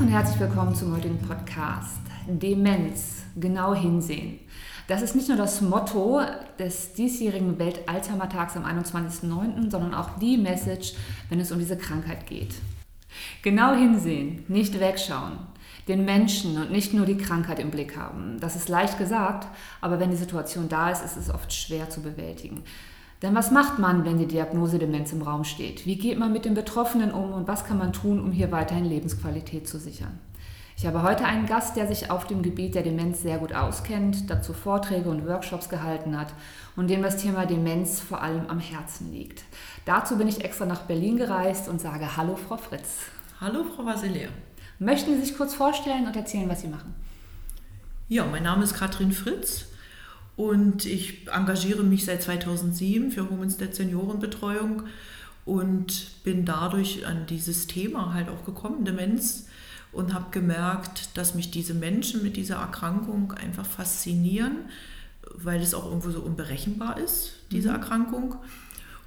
Und herzlich willkommen zum heutigen Podcast. Demenz, genau hinsehen. Das ist nicht nur das Motto des diesjährigen Welt-Alzheimer-Tags am 21.09., sondern auch die Message, wenn es um diese Krankheit geht. Genau hinsehen, nicht wegschauen, den Menschen und nicht nur die Krankheit im Blick haben. Das ist leicht gesagt, aber wenn die Situation da ist, ist es oft schwer zu bewältigen. Denn was macht man, wenn die Diagnose Demenz im Raum steht? Wie geht man mit den Betroffenen um und was kann man tun, um hier weiterhin Lebensqualität zu sichern? Ich habe heute einen Gast, der sich auf dem Gebiet der Demenz sehr gut auskennt, dazu Vorträge und Workshops gehalten hat und dem das Thema Demenz vor allem am Herzen liegt. Dazu bin ich extra nach Berlin gereist und sage Hallo, Frau Fritz. Hallo, Frau Vasilea. Möchten Sie sich kurz vorstellen und erzählen, was Sie machen? Ja, mein Name ist Katrin Fritz und ich engagiere mich seit 2007 für Homestead Seniorenbetreuung und bin dadurch an dieses Thema halt auch gekommen, Demenz und habe gemerkt, dass mich diese Menschen mit dieser Erkrankung einfach faszinieren, weil es auch irgendwo so unberechenbar ist, diese mhm. Erkrankung.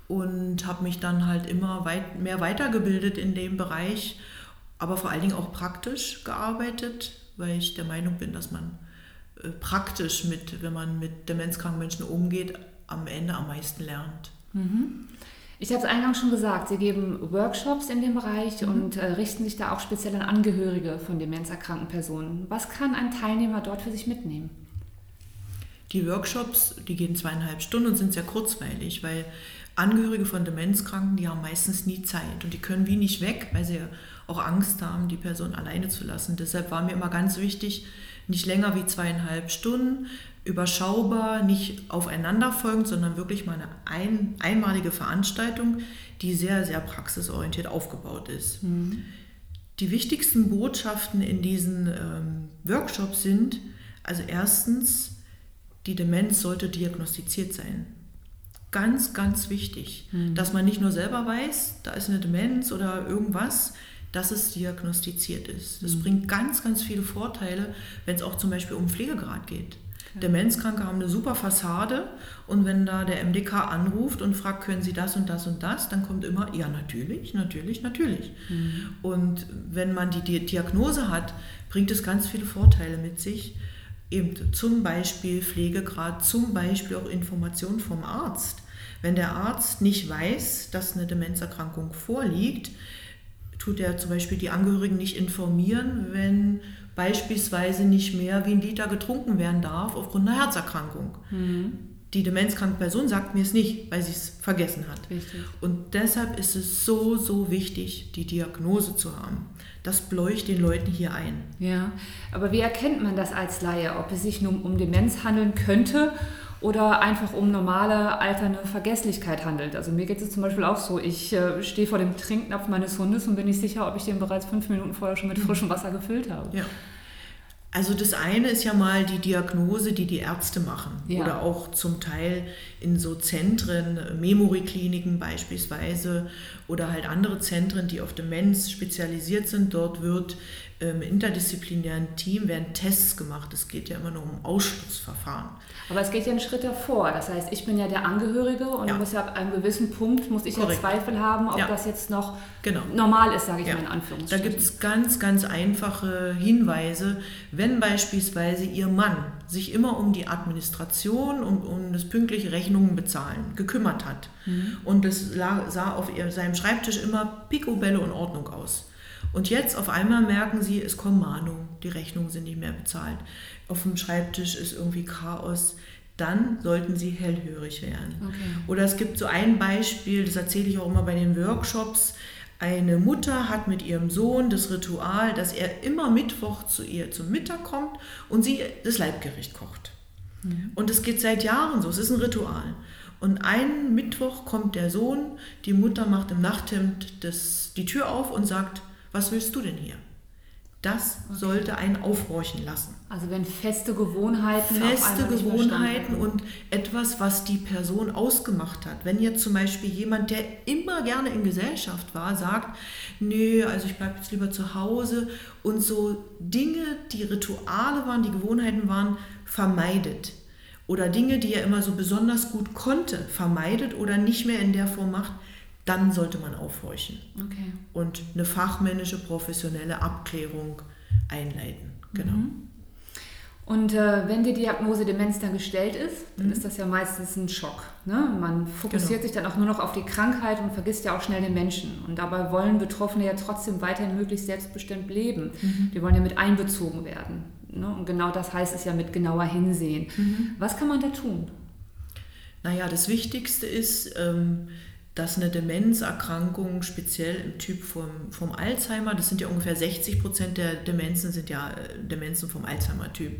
Und habe mich dann halt immer weit, mehr weitergebildet in dem Bereich, aber vor allen Dingen auch praktisch gearbeitet, weil ich der Meinung bin, dass man praktisch mit, wenn man mit demenzkranken Menschen umgeht, am Ende am meisten lernt. Mhm. Ich habe es eingangs schon gesagt, Sie geben Workshops in dem Bereich mhm. und äh, richten sich da auch speziell an Angehörige von demenzerkrankten Personen. Was kann ein Teilnehmer dort für sich mitnehmen? Die Workshops, die gehen zweieinhalb Stunden und sind sehr kurzweilig, weil Angehörige von Demenzkranken, die haben meistens nie Zeit und die können wie nicht weg, weil sie auch Angst haben, die Person alleine zu lassen. Deshalb war mir immer ganz wichtig, nicht länger wie zweieinhalb Stunden, überschaubar, nicht aufeinanderfolgend, sondern wirklich mal eine ein, einmalige Veranstaltung, die sehr, sehr praxisorientiert aufgebaut ist. Mhm. Die wichtigsten Botschaften in diesen ähm, Workshops sind, also erstens, die Demenz sollte diagnostiziert sein. Ganz, ganz wichtig, mhm. dass man nicht nur selber weiß, da ist eine Demenz oder irgendwas, dass es diagnostiziert ist. Das mhm. bringt ganz, ganz viele Vorteile, wenn es auch zum Beispiel um Pflegegrad geht. Demenzkranke haben eine super Fassade und wenn da der MDK anruft und fragt, können Sie das und das und das, dann kommt immer, ja natürlich, natürlich, natürlich. Mhm. Und wenn man die Diagnose hat, bringt es ganz viele Vorteile mit sich. Eben zum Beispiel Pflegegrad, zum Beispiel auch Informationen vom Arzt. Wenn der Arzt nicht weiß, dass eine Demenzerkrankung vorliegt, tut er zum Beispiel die Angehörigen nicht informieren, wenn beispielsweise nicht mehr wie ein Liter getrunken werden darf aufgrund einer Herzerkrankung. Mhm. Die demenzkranke Person sagt mir es nicht, weil sie es vergessen hat. Richtig. Und deshalb ist es so, so wichtig, die Diagnose zu haben. Das bläucht den Leuten hier ein. Ja, aber wie erkennt man das als Laie, ob es sich nun um Demenz handeln könnte oder einfach um normale alternde Vergesslichkeit handelt. Also mir geht es zum Beispiel auch so, ich äh, stehe vor dem Trinknapf meines Hundes und bin nicht sicher, ob ich den bereits fünf Minuten vorher schon mit mhm. frischem Wasser gefüllt habe. Ja. Also das eine ist ja mal die Diagnose, die die Ärzte machen ja. oder auch zum Teil in so Zentren, Memory-Kliniken beispielsweise oder halt andere Zentren, die auf Demenz spezialisiert sind. Dort wird im interdisziplinären Team werden Tests gemacht. Es geht ja immer nur um Ausschlussverfahren. Aber es geht ja einen Schritt davor. Das heißt, ich bin ja der Angehörige und ja. muss ja ab einem gewissen Punkt muss ich Korrekt. ja Zweifel haben, ob ja. das jetzt noch genau. normal ist, sage ich ja. mal in Anführungsstrichen. Da gibt es ganz, ganz einfache Hinweise. Wenn beispielsweise Ihr Mann sich immer um die Administration und um das pünktliche Rechnungen bezahlen gekümmert hat mhm. und es sah auf seinem Schreibtisch immer picobello in Ordnung aus und jetzt auf einmal merken sie, es kommen Mahnungen, die Rechnungen sind nicht mehr bezahlt. Auf dem Schreibtisch ist irgendwie Chaos. Dann sollten sie hellhörig werden. Okay. Oder es gibt so ein Beispiel, das erzähle ich auch immer bei den Workshops. Eine Mutter hat mit ihrem Sohn das Ritual, dass er immer Mittwoch zu ihr zum Mittag kommt und sie das Leibgericht kocht. Mhm. Und es geht seit Jahren so, es ist ein Ritual. Und einen Mittwoch kommt der Sohn, die Mutter macht im Nachthemd das, die Tür auf und sagt, was willst du denn hier? Das sollte einen aufhorchen lassen. Also wenn feste Gewohnheiten. Feste Gewohnheiten und etwas, was die Person ausgemacht hat. Wenn jetzt zum Beispiel jemand, der immer gerne in Gesellschaft war, sagt, nö, also ich bleibe jetzt lieber zu Hause und so Dinge, die Rituale waren, die Gewohnheiten waren, vermeidet. Oder Dinge, die er immer so besonders gut konnte, vermeidet oder nicht mehr in der Form macht, dann sollte man aufhorchen Okay. und eine fachmännische, professionelle Abklärung einleiten. Genau. Mhm. Und äh, wenn die Diagnose Demenz dann gestellt ist, dann ist das ja meistens ein Schock. Ne? Man fokussiert Genau. sich dann auch nur noch auf die Krankheit und vergisst ja auch schnell den Menschen. Und dabei wollen Betroffene ja trotzdem weiterhin möglichst selbstbestimmt leben. Die wollen ja mit einbezogen werden. Ne? Und genau das heißt es ja mit genauer hinsehen. Was kann man da tun? Naja, das Wichtigste ist, ähm, dass eine Demenzerkrankung, speziell im Typ vom, vom Alzheimer, das sind ja ungefähr 60 Prozent der Demenzen, sind ja äh, Demenzen vom Alzheimer-Typ.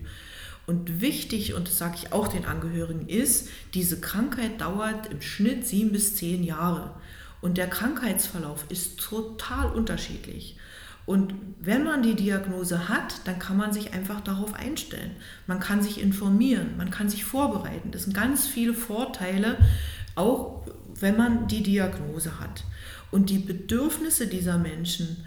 Und wichtig, und das sage ich auch den Angehörigen, ist, diese Krankheit dauert im Schnitt sieben bis zehn Jahre. Und der Krankheitsverlauf ist total unterschiedlich. Und wenn man die Diagnose hat, dann kann man sich einfach darauf einstellen. Man kann sich informieren, man kann sich vorbereiten. Das sind ganz viele Vorteile, auch wenn man die Diagnose hat. Und die Bedürfnisse dieser Menschen,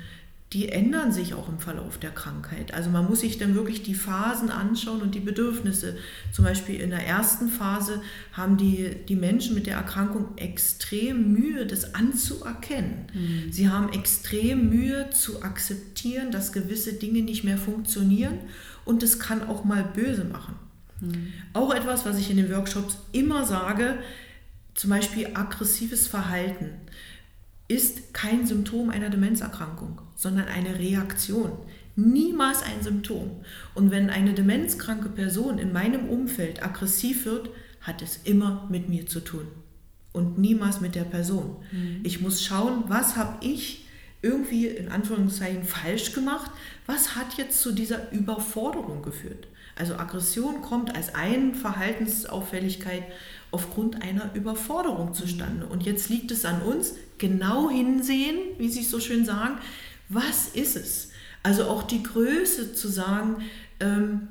die ändern sich auch im Verlauf der Krankheit. Also man muss sich dann wirklich die Phasen anschauen und die Bedürfnisse. Zum Beispiel in der ersten Phase haben die, die Menschen mit der Erkrankung extrem Mühe, das anzuerkennen. Sie haben extrem Mühe zu akzeptieren, dass gewisse Dinge nicht mehr funktionieren und es kann auch mal böse machen. Auch etwas, was ich in den Workshops immer sage, zum Beispiel aggressives Verhalten ist kein Symptom einer Demenzerkrankung, sondern eine Reaktion. Niemals ein Symptom. Und wenn eine demenzkranke Person in meinem Umfeld aggressiv wird, hat es immer mit mir zu tun und niemals mit der Person. Ich muss schauen, was habe ich irgendwie in Anführungszeichen falsch gemacht? Was hat jetzt zu dieser Überforderung geführt? Also Aggression kommt als eine Verhaltensauffälligkeit aufgrund einer Überforderung zustande. Und jetzt liegt es an uns, genau hinsehen, wie Sie es so schön sagen, was ist es? Also auch die Größe zu sagen, ähm,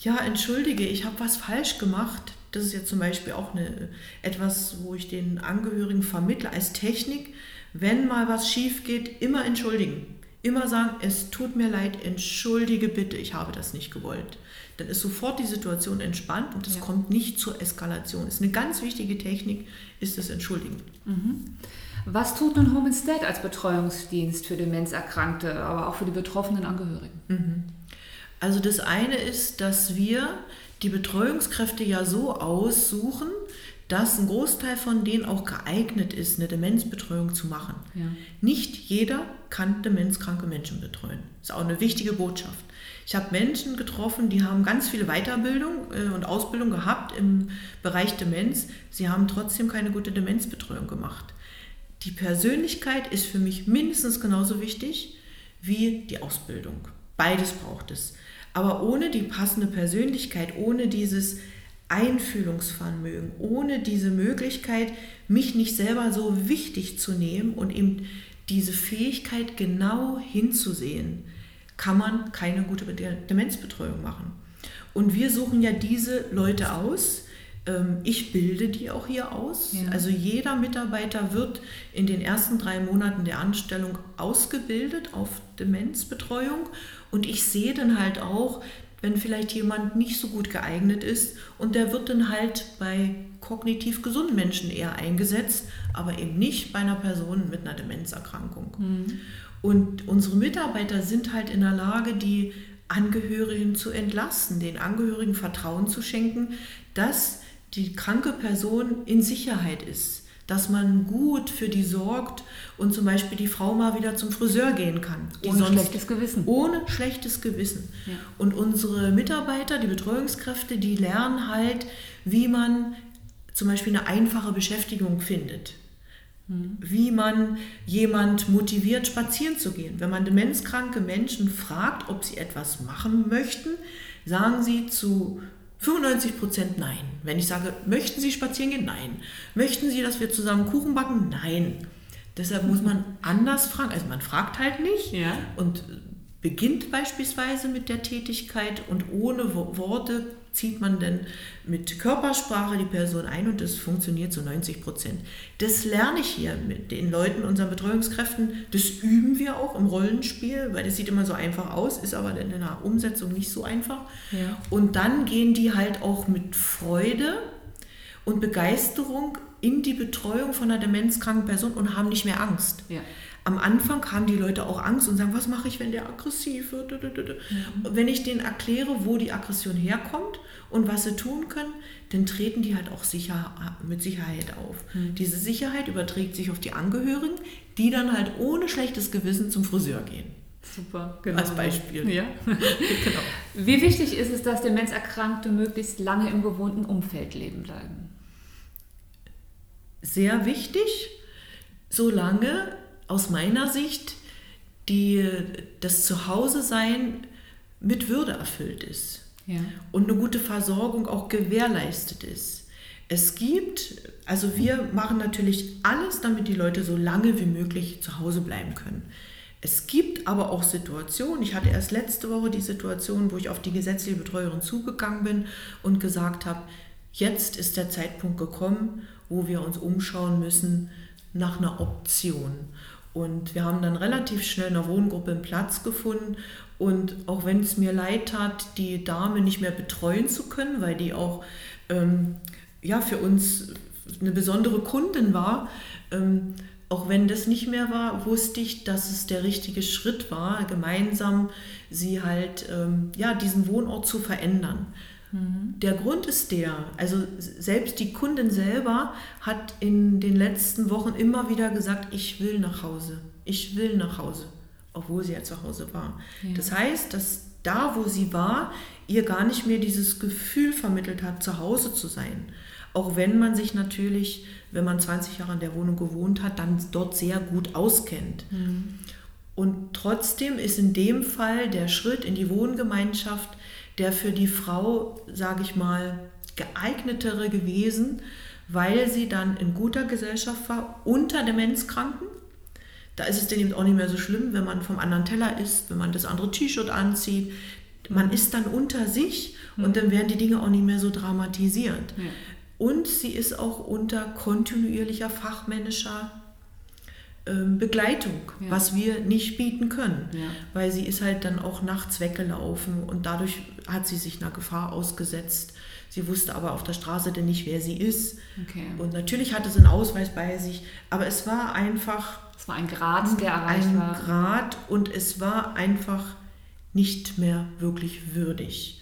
ja, entschuldige, ich habe was falsch gemacht. Das ist ja zum Beispiel auch eine, etwas, wo ich den Angehörigen vermittle als Technik. Wenn mal was schief geht, immer entschuldigen. Immer sagen, es tut mir leid, entschuldige bitte, ich habe das nicht gewollt. Dann ist sofort die Situation entspannt und es Ja. kommt nicht zur Eskalation. Ist eine ganz wichtige Technik, ist das Entschuldigen. Was tut nun Home Instead als Betreuungsdienst für Demenzerkrankte, aber auch für die betroffenen Angehörigen? Also das eine ist, dass wir die Betreuungskräfte ja so aussuchen, dass ein Großteil von denen auch geeignet ist, eine Demenzbetreuung zu machen. Ja. Nicht jeder kann demenzkranke Menschen betreuen. Das ist auch eine wichtige Botschaft. Ich habe Menschen getroffen, die haben ganz viele Weiterbildung äh, und Ausbildung gehabt im Bereich Demenz. Sie haben trotzdem keine gute Demenzbetreuung gemacht. Die Persönlichkeit ist für mich mindestens genauso wichtig wie die Ausbildung. Beides braucht es. Aber ohne die passende Persönlichkeit, ohne dieses Einfühlungsvermögen, ohne diese Möglichkeit, mich nicht selber so wichtig zu nehmen und eben diese Fähigkeit genau hinzusehen, kann man keine gute De- Demenzbetreuung machen. Und wir suchen ja diese Leute aus. Ähm, Ich bilde die auch hier aus. Ja. Also jeder Mitarbeiter wird in den ersten drei Monaten der Anstellung ausgebildet auf Demenzbetreuung. Und ich sehe dann halt auch, wenn vielleicht jemand nicht so gut geeignet ist. Und der wird dann halt bei kognitiv gesunden Menschen eher eingesetzt, aber eben nicht bei einer Person mit einer Demenzerkrankung. Und unsere Mitarbeiter sind halt in der Lage, die Angehörigen zu entlasten, den Angehörigen Vertrauen zu schenken, dass die kranke Person in Sicherheit ist, dass man gut für die sorgt und zum Beispiel die Frau mal wieder zum Friseur gehen kann. Ohne schlechtes Gewissen. Ohne schlechtes Gewissen. Ja. Und unsere Mitarbeiter, die Betreuungskräfte, die lernen halt, wie man zum Beispiel eine einfache Beschäftigung findet. Wie man jemand motiviert, spazieren zu gehen. Wenn man demenzkranke Menschen fragt, ob sie etwas machen möchten, sagen sie zu 95 Prozent nein. Wenn ich sage, möchten Sie spazieren gehen? Nein. Möchten Sie, dass wir zusammen Kuchen backen? Nein. Deshalb muss man anders fragen. Also man fragt halt nicht Ja. und beginnt beispielsweise mit der Tätigkeit und ohne Wo- Worte zieht man dann mit Körpersprache die Person ein und das funktioniert zu 90 Prozent. Das lerne ich hier mit den Leuten, unseren Betreuungskräften. Das üben wir auch im Rollenspiel, weil das sieht immer so einfach aus, ist aber in der Umsetzung nicht so einfach. Ja. Und dann gehen die halt auch mit Freude und Begeisterung in die Betreuung von einer demenzkranken Person und haben nicht mehr Angst. Ja. Am Anfang haben die Leute auch Angst und sagen, was mache ich, wenn der aggressiv wird? Mhm. Wenn ich denen erkläre, wo die Aggression herkommt und was sie tun können, dann treten die halt auch sicher, mit Sicherheit auf. Mhm. Diese Sicherheit überträgt sich auf die Angehörigen, die dann halt ohne schlechtes Gewissen zum Friseur gehen. Super, genau. Als Beispiel. Ja. genau. Wie wichtig ist es, dass Demenzerkrankte möglichst lange im gewohnten Umfeld leben bleiben? Sehr wichtig, solange aus meiner Sicht die, das Zuhause-Sein mit Würde erfüllt ist ja. und eine gute Versorgung auch gewährleistet ist. Es gibt, also wir machen natürlich alles, damit die Leute so lange wie möglich zu Hause bleiben können. Es gibt aber auch Situationen, ich hatte erst letzte Woche die Situation, wo ich auf die gesetzliche Betreuerin zugegangen bin und gesagt habe, jetzt ist der Zeitpunkt gekommen, wo wir uns umschauen müssen nach einer Option. Und wir haben dann relativ schnell in der Wohngruppe einen Platz gefunden. Und auch wenn es mir leid tat, die Dame nicht mehr betreuen zu können, weil die auch ähm, ja, für uns eine besondere Kundin war, ähm, auch wenn das nicht mehr war, wusste ich, dass es der richtige Schritt war, gemeinsam sie halt, ähm, ja, diesen Wohnort zu verändern. Mhm. Der Grund ist der, also selbst die Kundin selber hat in den letzten Wochen immer wieder gesagt, ich will nach Hause, ich will nach Hause, obwohl sie ja zu Hause war. Ja. Das heißt, dass da, wo sie war, ihr gar nicht mehr dieses Gefühl vermittelt hat, zu Hause zu sein. Auch wenn man sich natürlich, wenn man 20 Jahre in der Wohnung gewohnt hat, dann dort sehr gut auskennt. Mhm. Und trotzdem ist in dem Fall der Schritt in die Wohngemeinschaft der für die Frau, sage ich mal, geeignetere gewesen, weil sie dann in guter Gesellschaft war, unter Demenzkranken. Da ist es dann eben auch nicht mehr so schlimm, wenn man vom anderen Teller isst, wenn man das andere T-Shirt anzieht. Man ist dann unter sich und mhm. dann werden die Dinge auch nicht mehr so dramatisiert. Ja. Und sie ist auch unter kontinuierlicher fachmännischer Begleitung, ja. was wir nicht bieten können, ja. weil sie ist halt dann auch nachts weggelaufen und dadurch hat sie sich einer Gefahr ausgesetzt. Sie wusste aber auf der Straße denn nicht, wer sie ist. Okay. Und natürlich hatte sie einen Ausweis bei sich, aber es war einfach. Es war ein Grad, der erreicht ein war. Ein Grad und es war einfach nicht mehr wirklich würdig.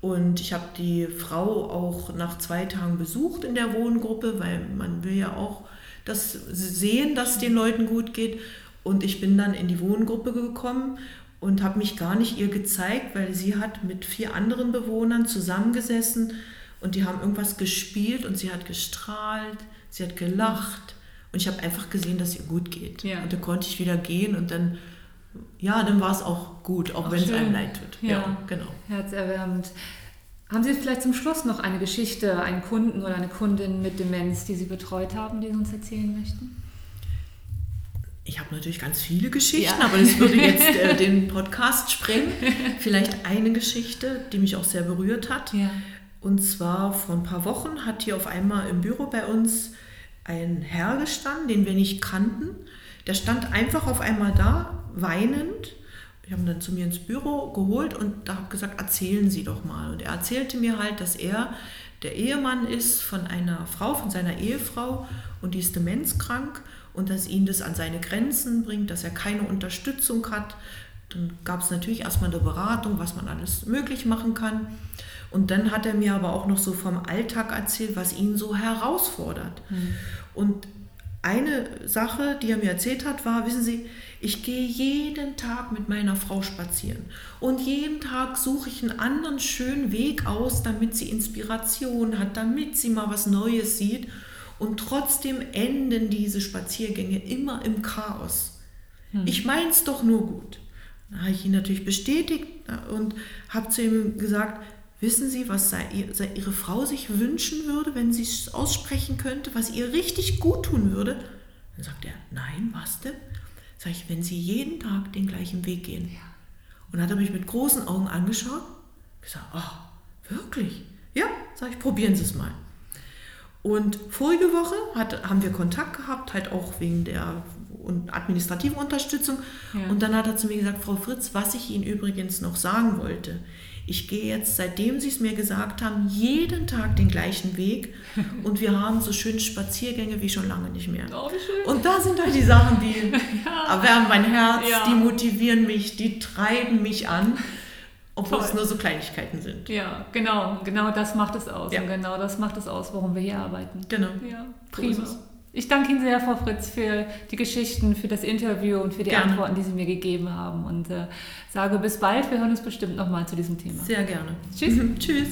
Und ich habe die Frau auch nach zwei Tagen besucht in der Wohngruppe, weil man will ja auch das sehen, dass es den Leuten gut geht. Und ich bin dann in die Wohngruppe gekommen und habe mich gar nicht ihr gezeigt, weil sie hat mit vier anderen Bewohnern zusammengesessen und die haben irgendwas gespielt und sie hat gestrahlt, sie hat gelacht und ich habe einfach gesehen, dass ihr gut geht. Ja. Und da konnte ich wieder gehen und dann, ja, dann war es auch gut, auch, auch wenn es einem leid tut. Ja, ja genau. Herzerwärmend. Haben Sie vielleicht zum Schluss noch eine Geschichte, einen Kunden oder eine Kundin mit Demenz, die Sie betreut haben, die Sie uns erzählen möchten? Ich habe natürlich ganz viele Geschichten, ja. aber das würde jetzt äh, den Podcast sprengen. Vielleicht eine Geschichte, die mich auch sehr berührt hat. Ja. Und zwar vor ein paar Wochen hat hier auf einmal im Büro bei uns ein Herr gestanden, den wir nicht kannten. Der stand einfach auf einmal da, weinend ich habe ihn dann zu mir ins Büro geholt und da habe gesagt, erzählen Sie doch mal. Und er erzählte mir halt, dass er der Ehemann ist von einer Frau, von seiner Ehefrau und die ist demenzkrank und dass ihn das an seine Grenzen bringt, dass er keine Unterstützung hat. Dann gab es natürlich erstmal eine Beratung, was man alles möglich machen kann. Und dann hat er mir aber auch noch so vom Alltag erzählt, was ihn so herausfordert. Mhm. Und eine Sache, die er mir erzählt hat, war, wissen Sie, ich gehe jeden Tag mit meiner Frau spazieren und jeden Tag suche ich einen anderen schönen Weg aus, damit sie Inspiration hat, damit sie mal was Neues sieht. Und trotzdem enden diese Spaziergänge immer im Chaos. Hm. Ich meine es doch nur gut. Da habe ich ihn natürlich bestätigt und habe zu ihm gesagt, wissen Sie, was Ihre Frau sich wünschen würde, wenn sie es aussprechen könnte, was ihr richtig gut tun würde? Dann sagt er, nein, was denn? Sag ich, wenn Sie jeden Tag den gleichen Weg gehen. Ja. Und dann hat er mich mit großen Augen angeschaut, gesagt, oh, wirklich? Ja, sag ich, probieren Sie es mal. Und vorige Woche hat, haben wir Kontakt gehabt, halt auch wegen der administrativen Unterstützung. Ja. Und dann hat er zu mir gesagt, Frau Fritz, was ich Ihnen übrigens noch sagen wollte, ich gehe jetzt, seitdem Sie es mir gesagt haben, jeden Tag den gleichen Weg und wir haben so schöne Spaziergänge wie schon lange nicht mehr. Oh. Und da sind halt die Sachen, die Ja. erwärmen mein Herz, Ja. die motivieren mich, die treiben mich an, obwohl Toll. es nur so Kleinigkeiten sind. Ja, genau, genau das macht es aus. Ja. Und genau das macht es aus, warum wir hier arbeiten. Genau. Ja, So prima. es. Ich danke Ihnen sehr, Frau Fritz, für die Geschichten, für das Interview und für die Gerne. Antworten, die Sie mir gegeben haben. Und äh, sage bis bald. Wir hören uns bestimmt nochmal zu diesem Thema. Sehr gerne. Tschüss. Tschüss.